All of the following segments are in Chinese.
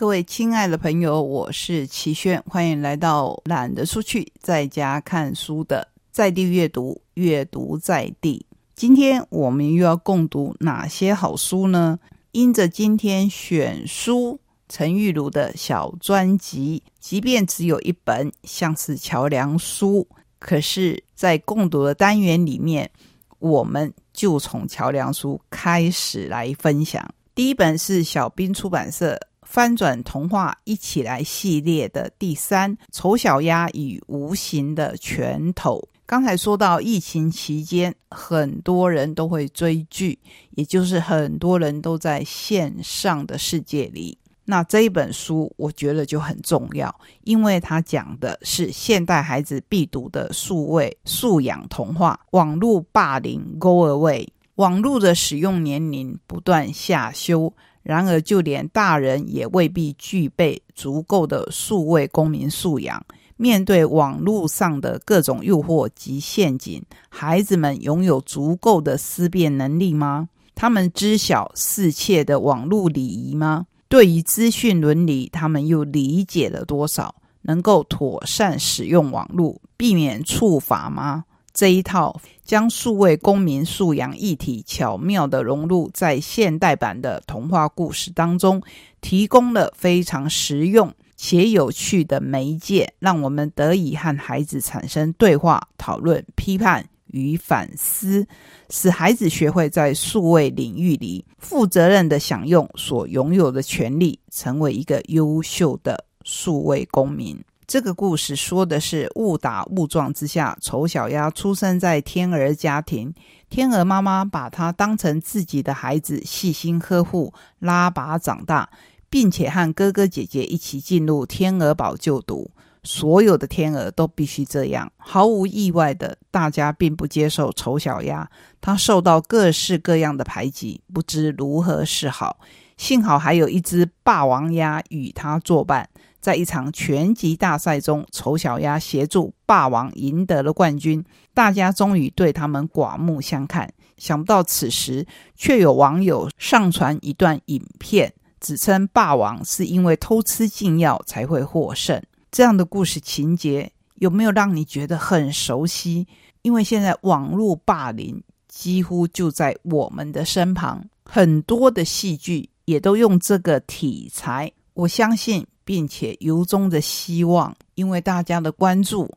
各位亲爱的朋友，我是齐轩，欢迎来到懒得出去，在家看书的在地阅读，阅读在地。今天我们又要共读哪些好书呢？因着今天选书陈玉如的小专辑，即便只有一本，像是桥梁书，可是，在共读的单元里面，我们就从桥梁书开始来分享。第一本是小兵出版社翻转童话一起来系列的第三《丑小鸭与无形的拳头》。刚才说到疫情期间，很多人都会追剧，也就是很多人都在线上的世界里。那这一本书，我觉得就很重要，因为它讲的是现代孩子必读的数位素养童话。网络霸凌 Go Away，网络的使用年龄不断下修，然而就连大人也未必具备足够的数位公民素养。面对网络上的各种诱惑及陷阱，孩子们拥有足够的思辨能力吗？他们知晓世切的网络礼仪吗？对于资讯伦理，他们又理解了多少？能够妥善使用网络，避免触法吗？这一套将数位公民素养议题巧妙地融入在现代版的童话故事当中，提供了非常实用。且有趣的媒介，让我们得以和孩子产生对话、讨论、批判与反思，使孩子学会在数位领域里负责任的享用所拥有的权利，成为一个优秀的数位公民。这个故事说的是误打误撞之下，丑小鸭出生在天鹅家庭，天鹅妈妈把它当成自己的孩子，细心呵护，拉拔长大。并且和哥哥姐姐一起进入天鹅堡就读，所有的天鹅都必须这样。毫无意外的，大家并不接受丑小鸭，它受到各式各样的排挤，不知如何是好。幸好还有一只霸王鸭与它作伴，在一场拳击大赛中，丑小鸭协助霸王赢得了冠军，大家终于对他们刮目相看。想不到此时，却有网友上传一段影片。指称霸王是因为偷吃禁药才会获胜，这样的故事情节有没有让你觉得很熟悉？因为现在网络霸凌几乎就在我们的身旁，很多的戏剧也都用这个题材。我相信，并且由衷的希望，因为大家的关注，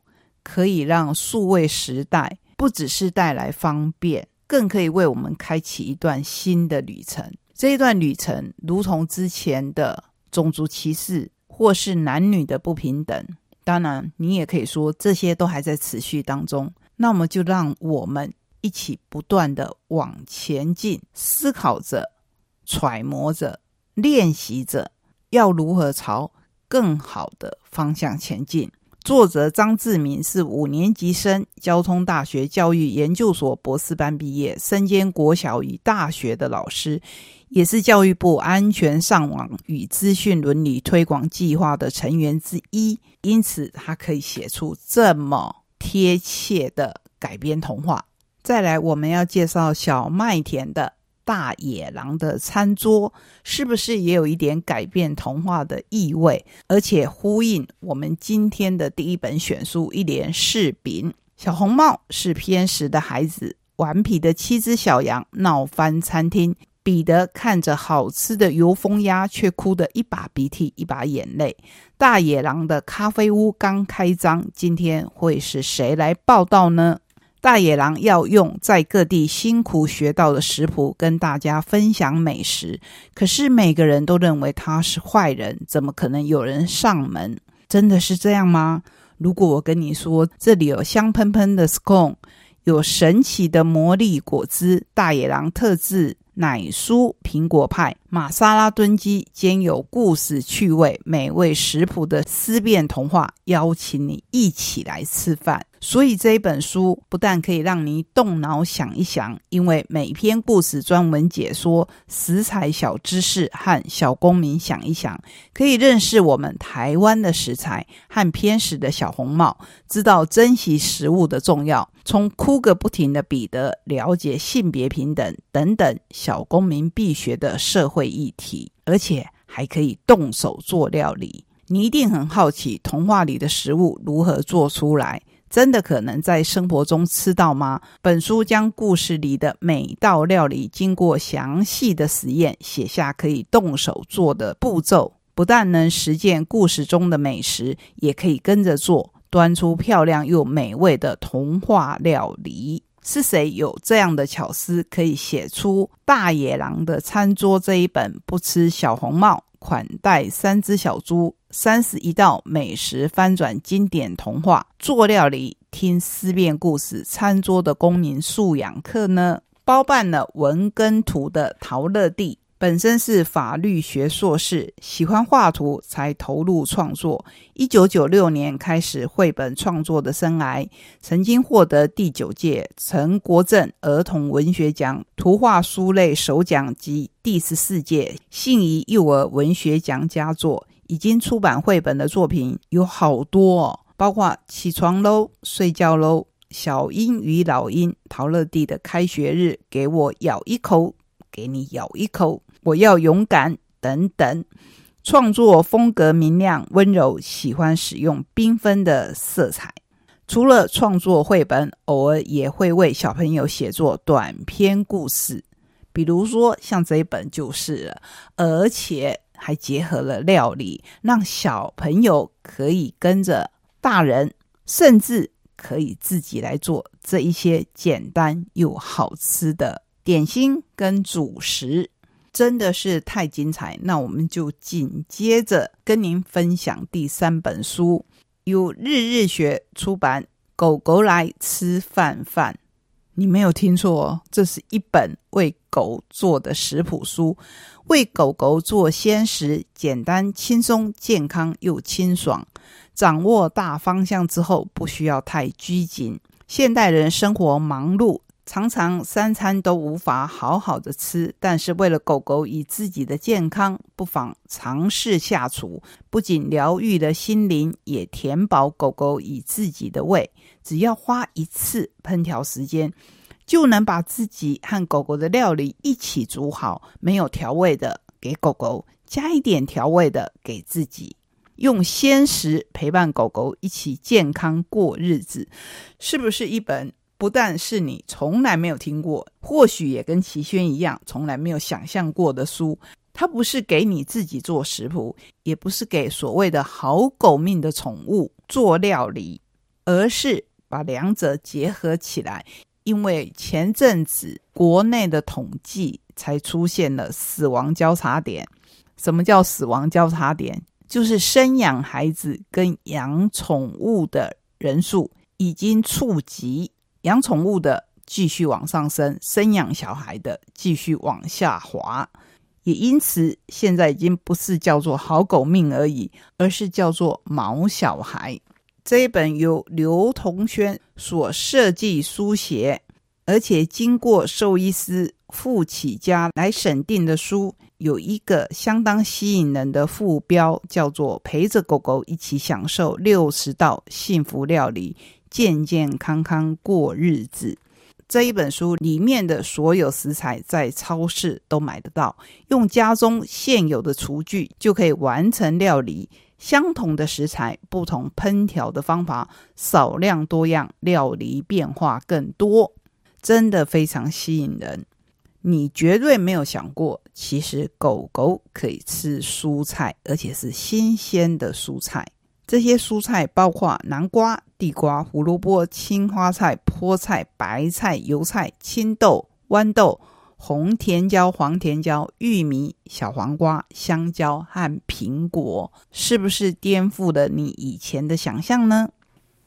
可以让数位时代不只是带来方便，更可以为我们开启一段新的旅程。这一段旅程，如同之前的种族歧视或是男女的不平等，当然你也可以说这些都还在持续当中。那么就让我们一起不断的往前进，思考着、揣摩着、练习着，要如何朝更好的方向前进。作者张志明是五年级生，交通大学教育研究所博士班毕业，身兼国小与大学的老师，也是教育部安全上网与资讯伦理推广计划的成员之一。因此，他可以写出这么贴切的改编童话。再来，我们要介绍小麦田的。大野狼的餐桌是不是也有一点改变童话的意味？而且呼应我们今天的第一本选书《一连柿饼》。小红帽是偏食的孩子，顽皮的七只小羊闹翻餐厅。彼得看着好吃的油封鸭，却哭得一把鼻涕一把眼泪。大野狼的咖啡屋刚开张，今天会是谁来报道呢？大野狼要用在各地辛苦学到的食谱跟大家分享美食，可是每个人都认为他是坏人，怎么可能有人上门？真的是这样吗？如果我跟你说，这里有香喷喷的 scone，有神奇的魔力果汁，大野狼特制。奶酥苹果派、玛莎拉炖鸡兼有故事趣味、美味食谱的思辨童话，邀请你一起来吃饭。所以这一本书不但可以让你动脑想一想，因为每篇故事专门解说食材小知识和小公民想一想，可以认识我们台湾的食材和偏食的小红帽，知道珍惜食物的重要。从哭个不停的彼得了解性别平等等等小公民必学的社会议题，而且。还可以动手做料理。你一定很好奇，童话里的食物如何做出来？真的可能在生活中吃到吗？本书将故事里的每道料理经过详细的实验，写下可以动手做的步骤，不但能实践故事中的美食，也可以跟着做，端出漂亮又美味的童话料理。是谁有这样的巧思，可以写出《大野狼的餐桌》这一本不吃小红帽？款待三只小猪，三十一道美食翻转经典童话，做料理听思辨故事，餐桌的公民素养课呢？包办了文跟图的陶乐蒂。本身是法律学硕士，喜欢画图才投入创作。一九九六年开始绘本创作的生涯，曾经获得第九届陈国正儿童文学奖图画书类首奖及第十四届信宜幼儿文学奖佳作。已经出版绘本的作品有好多哦，包括《起床喽，睡觉喽》、《小鹰与老鹰》、陶乐蒂的开学日，给我咬一口，给你咬一口。我要勇敢，等等。创作风格明亮温柔，喜欢使用缤纷的色彩。除了创作绘本，偶尔也会为小朋友写作短篇故事，比如说像这一本就是了。而且还结合了料理，让小朋友可以跟着大人，甚至可以自己来做这一些简单又好吃的点心跟主食。真的是太精彩，那我们就紧接着跟您分享第三本书，由日日学出版《狗狗来吃饭饭》。你没有听错，这是一本为狗做的食谱书，为狗狗做鲜食，简单轻松、健康又清爽。掌握大方向之后，不需要太拘谨。现代人生活忙碌。常常三餐都无法好好的吃，但是为了狗狗与自己的健康，不妨尝试下厨。不仅疗愈了心灵，也填饱狗狗与自己的胃。只要花一次烹调时间，就能把自己和狗狗的料理一起煮好。没有调味的给狗狗，加一点调味的给自己，用鲜食陪伴狗狗一起健康过日子，是不是一本？不但是你从来没有听过，或许也跟齐轩一样，从来没有想象过的书。它不是给你自己做食谱，也不是给所谓的好狗命的宠物做料理，而是把两者结合起来。因为前阵子国内的统计才出现了死亡交叉点。什么叫死亡交叉点？就是生养孩子跟养宠物的人数已经触及。养宠物的继续往上升，生养小孩的继续往下滑，也因此现在已经不是叫做好狗命而已，而是叫做毛小孩。这一本由刘同轩所设计书写，而且经过兽医师傅启家来审定的书，有一个相当吸引人的副标，叫做“陪着狗狗一起享受六十道幸福料理”。健健康康过日子，这一本书里面的所有食材在超市都买得到，用家中现有的厨具就可以完成料理。相同的食材，不同烹调的方法，少量多样，料理变化更多，真的非常吸引人。你绝对没有想过，其实狗狗可以吃蔬菜，而且是新鲜的蔬菜。这些蔬菜包括南瓜、地瓜、胡萝卜、青花菜、菠菜、白菜、油菜、青豆、豌豆、红甜椒、黄甜椒、玉米、小黄瓜、香蕉和苹果，是不是颠覆了你以前的想象呢？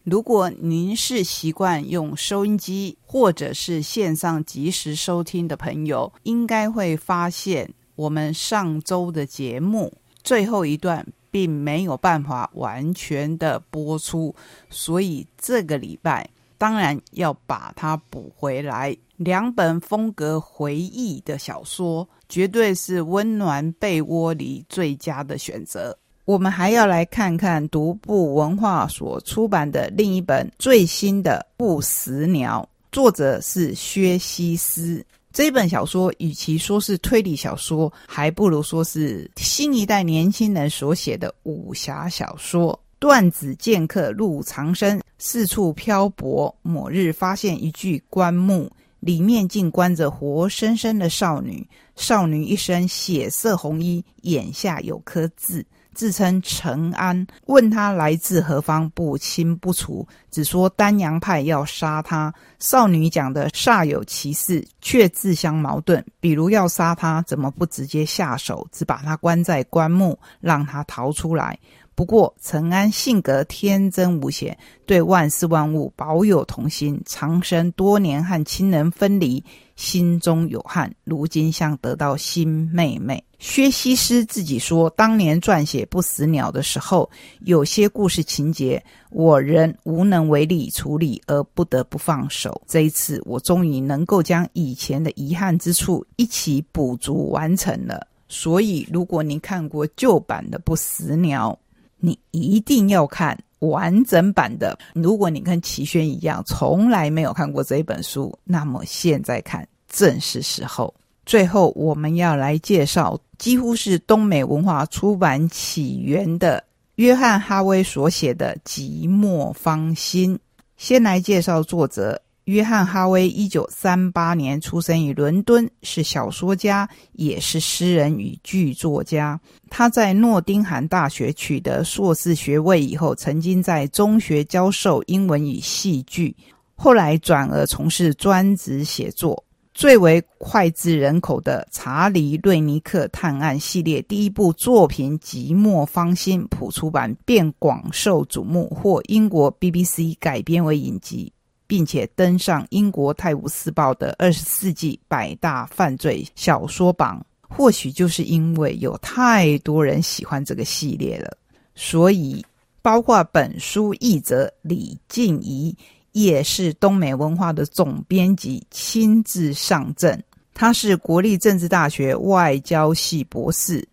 如果您是习惯用收音机或者是线上即时收听的朋友，应该会发现我们上周的节目最后一段。并没有办法完全的播出，所以这个礼拜当然要把它补回来。两本风格回忆的小说，绝对是温暖被窝里最佳的选择。我们还要来看看独步文化所出版的另一本最新的《不死鸟》，作者是薛西斯。这本小说与其说是推理小说，还不如说是新一代年轻人所写的武侠小说。段子剑客入长生，四处漂泊。某日发现一具棺木，里面竟关着活生生的少女。少女一身血色红衣，眼下有颗痣。自称陈安，问他来自何方，不清不楚，只说丹阳派要杀他。少女讲的煞有其事，却自相矛盾。比如要杀他，怎么不直接下手，只把他关在棺木，让他逃出来？不过陈安性格天真无邪，对万事万物保有童心。长生多年和亲人分离，心中有憾。如今像得到新妹妹。薛西施自己说，当年撰写《不死鸟》的时候，有些故事情节，我仍无能为力处理，而不得不放手。这一次，我终于能够将以前的遗憾之处一起补足完成了。所以，如果您看过旧版的《不死鸟》，你一定要看完整版的。如果你跟齐轩一样从来没有看过这一本书，那么现在看正是时候。最后，我们要来介绍几乎是东美文化出版起源的约翰·哈威所写的《寂寞芳心》。先来介绍作者。约翰·哈维一九三八年出生于伦敦，是小说家，也是诗人与剧作家。他在诺丁汉大学取得硕士学位以后，曾经在中学教授英文与戏剧，后来转而从事专职写作。最为脍炙人口的《查理·瑞尼克探案》系列第一部作品《寂寞芳心》普出版，便广受瞩目，获英国 BBC 改编为影集。并且登上英国《泰晤士报》的二十世纪百大犯罪小说榜。或许就是因为有太多人喜欢这个系列了，所以包括本书译者李静怡，也是东美文化的总编辑，亲自上阵。他是国立政治大学外交系博士。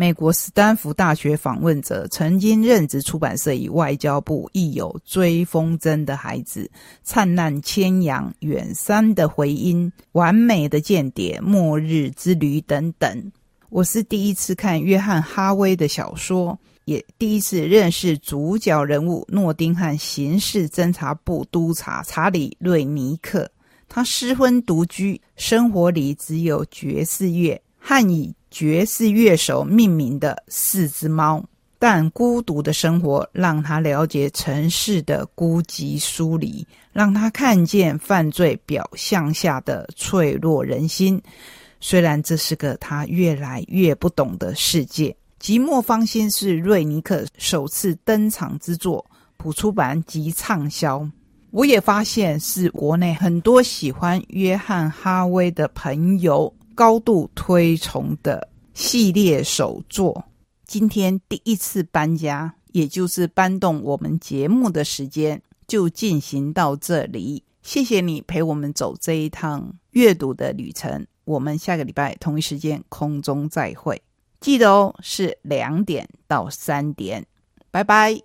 美国斯坦福大学访问者曾经任职出版社与外交部，亦有《追风筝的孩子》《灿烂千阳》《远山的回音》《完美的间谍》《末日之旅》等等。我是第一次看约翰·哈威的小说，也第一次认识主角人物诺丁汉刑事侦查部督察查理·瑞尼克。他失婚独居，生活里只有爵士乐和以。爵士乐手命名的四只猫，但孤独的生活让他了解城市的孤寂疏离，让他看见犯罪表象下的脆弱人心。虽然这是个他越来越不懂的世界。《寂寞芳心》是瑞尼克首次登场之作，普出版及畅销。我也发现是国内很多喜欢约翰·哈威的朋友。高度推崇的系列首作，今天第一次搬家，也就是搬动我们节目的时间，就进行到这里。谢谢你陪我们走这一趟阅读的旅程。我们下个礼拜同一时间空中再会，记得哦，是两点到三点。拜拜。